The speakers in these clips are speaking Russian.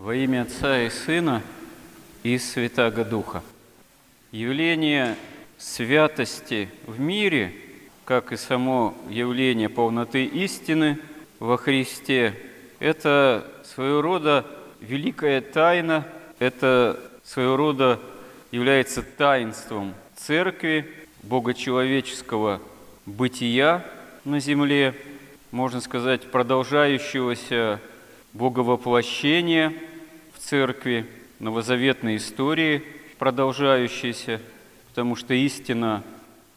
Во имя Отца и Сына и Святаго Духа. Явление святости в мире, как и само явление полноты истины во Христе, это своего рода великая тайна, это своего рода является таинством Церкви, богочеловеческого бытия на земле, можно сказать, продолжающегося боговоплощения Церкви, новозаветной истории, продолжающейся, потому что истина,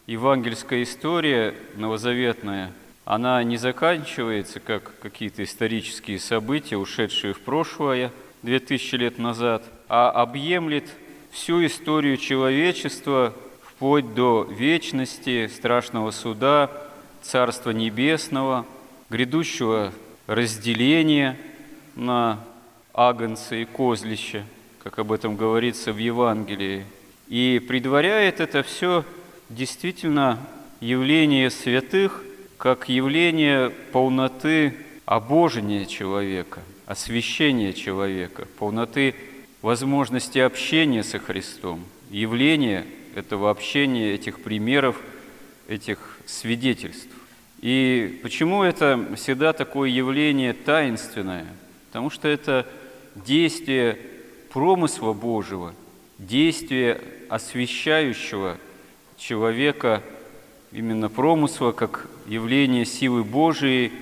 евангельская история новозаветная, она не заканчивается, как какие-то исторические события, ушедшие в прошлое, две тысячи лет назад, а объемлет всю историю человечества вплоть до вечности, страшного суда, Царства Небесного, грядущего разделения на агнца и козлище, как об этом говорится в Евангелии. И предваряет это все действительно явление святых, как явление полноты обожения человека, освящения человека, полноты возможности общения со Христом, явление этого общения, этих примеров, этих свидетельств. И почему это всегда такое явление таинственное? Потому что это действие промысла Божьего, действие освящающего человека, именно промысла, как явление силы Божией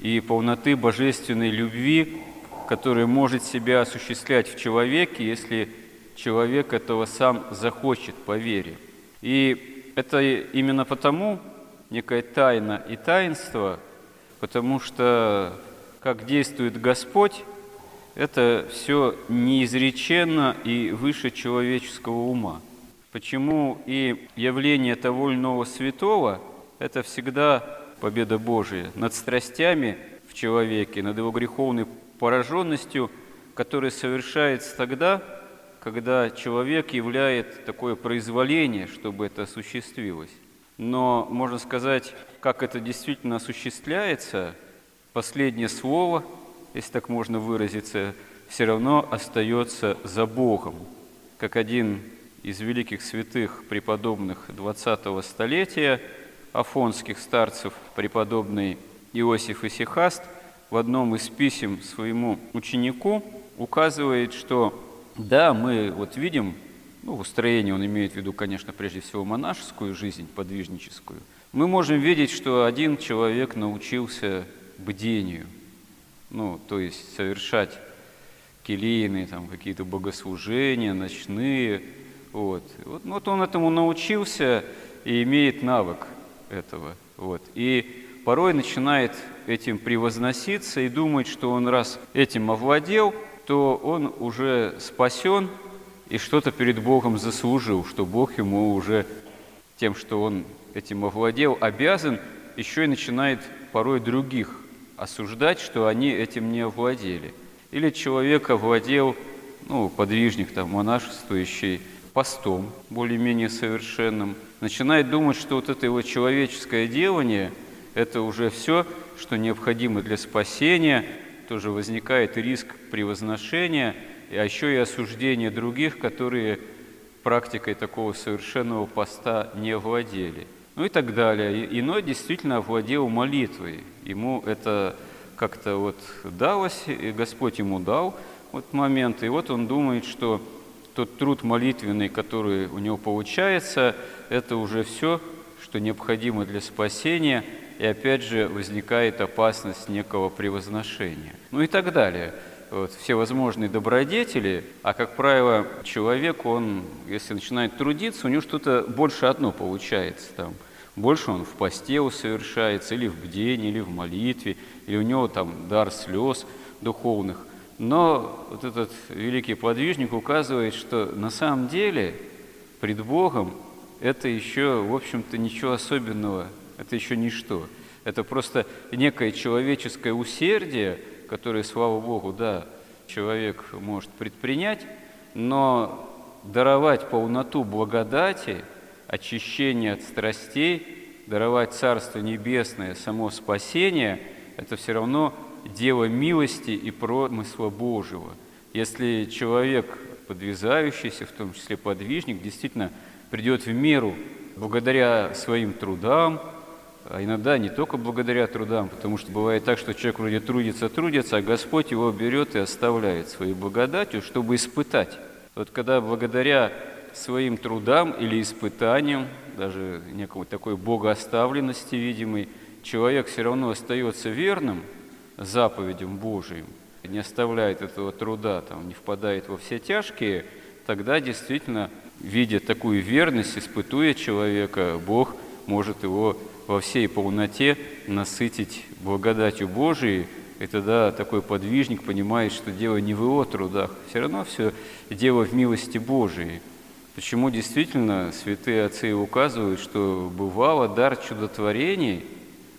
и полноты божественной любви, которая может себя осуществлять в человеке, если человек этого сам захочет по вере. И это именно потому некая тайна и таинство, потому что как действует Господь, это все неизреченно и выше человеческого ума. Почему и явление того или иного святого – это всегда победа Божия над страстями в человеке, над его греховной пораженностью, которая совершается тогда, когда человек являет такое произволение, чтобы это осуществилось. Но можно сказать, как это действительно осуществляется, последнее слово, если так можно выразиться, все равно остается за Богом. Как один из великих святых преподобных 20-го столетия, афонских старцев, преподобный Иосиф Исихаст, в одном из писем своему ученику указывает, что да, мы вот видим, ну, устроение он имеет в виду, конечно, прежде всего монашескую жизнь, подвижническую, мы можем видеть, что один человек научился бдению, ну, то есть совершать келейные там какие-то богослужения, ночные, вот. Вот, вот он этому научился и имеет навык этого, вот. И порой начинает этим превозноситься и думать, что он раз этим овладел – то он уже спасен и что-то перед Богом заслужил, что Бог ему уже тем, что он этим овладел, обязан, еще и начинает порой других осуждать, что они этим не овладели. Или человек овладел, ну, подвижник, там, монашествующий, постом более-менее совершенным, начинает думать, что вот это его человеческое делание – это уже все, что необходимо для спасения – тоже возникает риск превозношения, а еще и осуждения других, которые практикой такого совершенного поста не овладели. Ну и так далее. Иной действительно овладел молитвой. Ему это как-то вот далось, и Господь ему дал вот момент, и вот он думает, что тот труд молитвенный, который у него получается, это уже все, что необходимо для спасения – и опять же возникает опасность некого превозношения. Ну и так далее. Вот, возможные добродетели, а, как правило, человек, он, если начинает трудиться, у него что-то больше одно получается там. Больше он в посте совершается, или в бдении, или в молитве, или у него там дар слез духовных. Но вот этот великий подвижник указывает, что на самом деле пред Богом это еще, в общем-то, ничего особенного это еще ничто. Это просто некое человеческое усердие, которое, слава Богу, да, человек может предпринять, но даровать полноту благодати, очищение от страстей, даровать Царство Небесное, само спасение, это все равно дело милости и промысла Божьего. Если человек, подвязающийся, в том числе подвижник, действительно придет в меру благодаря своим трудам, а иногда не только благодаря трудам, потому что бывает так, что человек вроде трудится, трудится, а Господь его берет и оставляет своей благодатью, чтобы испытать. Вот когда благодаря своим трудам или испытаниям, даже некой такой богооставленности видимой, человек все равно остается верным заповедям Божиим, не оставляет этого труда, там, не впадает во все тяжкие, тогда действительно, видя такую верность, испытуя человека, Бог может его во всей полноте насытить благодатью Божией, и тогда такой подвижник понимает, что дело не в его трудах, все равно все дело в милости Божией. Почему действительно святые отцы указывают, что бывало дар чудотворений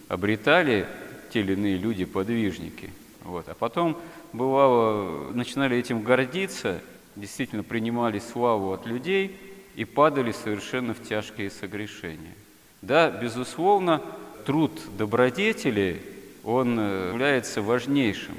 обретали те или иные люди-подвижники. Вот. А потом бывало, начинали этим гордиться, действительно принимали славу от людей и падали совершенно в тяжкие согрешения. Да, безусловно, труд добродетели, он э, является важнейшим.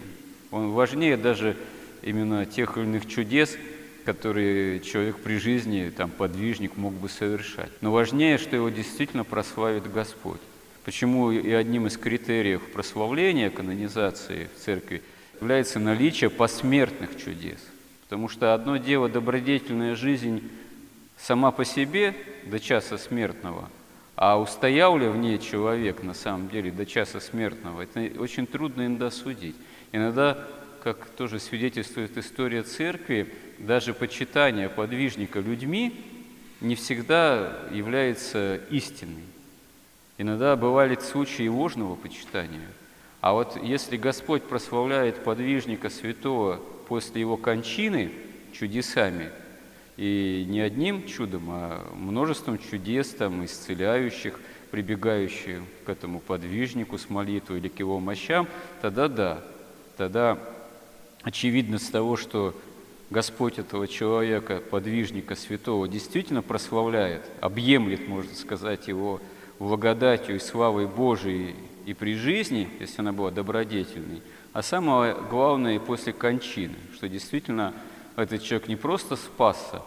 Он важнее даже именно тех или иных чудес, которые человек при жизни, там, подвижник мог бы совершать. Но важнее, что его действительно прославит Господь. Почему и одним из критериев прославления канонизации в церкви является наличие посмертных чудес. Потому что одно дело добродетельная жизнь сама по себе до часа смертного – а устоял ли в ней человек на самом деле до часа смертного, это очень трудно иногда судить. Иногда, как тоже свидетельствует история церкви, даже почитание подвижника людьми не всегда является истинной. Иногда бывают случаи ложного почитания. А вот если Господь прославляет подвижника святого после его кончины чудесами – и не одним чудом, а множеством чудес, там, исцеляющих, прибегающих к этому подвижнику с молитвой или к его мощам, тогда да, тогда очевидно с того, что Господь этого человека, подвижника святого, действительно прославляет, объемлет, можно сказать, его благодатью и славой Божией и при жизни, если она была добродетельной, а самое главное после кончины, что действительно – этот человек не просто спасся,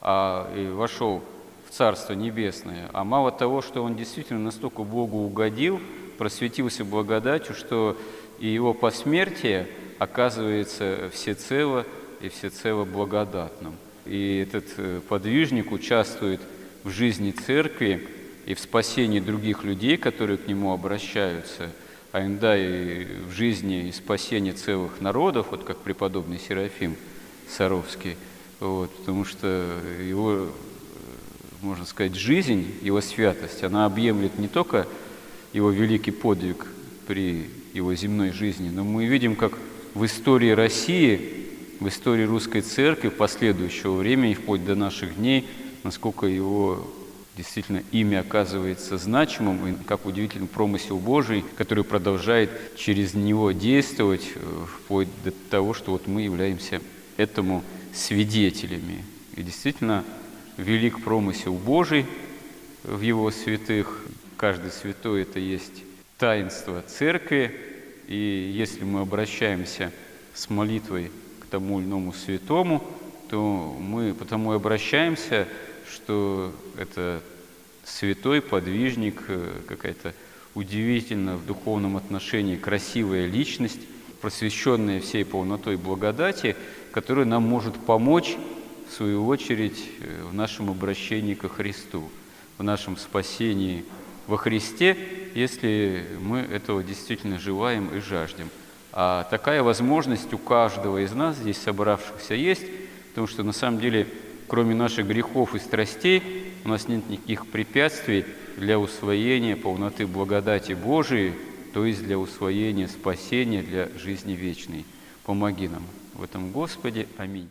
а и вошел в Царство Небесное, а мало того, что он действительно настолько Богу угодил, просветился благодатью, что и его посмертие оказывается всецело и всецело благодатным. И этот э, подвижник участвует в жизни церкви и в спасении других людей, которые к нему обращаются, а иногда и в жизни и спасении целых народов, вот как преподобный Серафим – Саровский, вот, потому что его, можно сказать, жизнь, его святость, она объемлет не только его великий подвиг при его земной жизни, но мы видим, как в истории России, в истории русской церкви последующего времени, вплоть до наших дней, насколько его действительно имя оказывается значимым, и как удивительный промысел Божий, который продолжает через него действовать, э, вплоть до того, что вот мы являемся этому свидетелями. И действительно, велик промысел Божий в его святых. Каждый святой – это есть таинство церкви. И если мы обращаемся с молитвой к тому или иному святому, то мы потому и обращаемся, что это святой подвижник, какая-то удивительно в духовном отношении красивая личность, просвещенная всей полнотой благодати – который нам может помочь, в свою очередь, э, в нашем обращении ко Христу, в нашем спасении во Христе, если мы этого действительно желаем и жаждем. А такая возможность у каждого из нас, здесь собравшихся, есть, потому что на самом деле, кроме наших грехов и страстей, у нас нет никаких препятствий для усвоения полноты благодати Божией, то есть для усвоения спасения, для жизни вечной. Помоги нам в этом Господе. Аминь.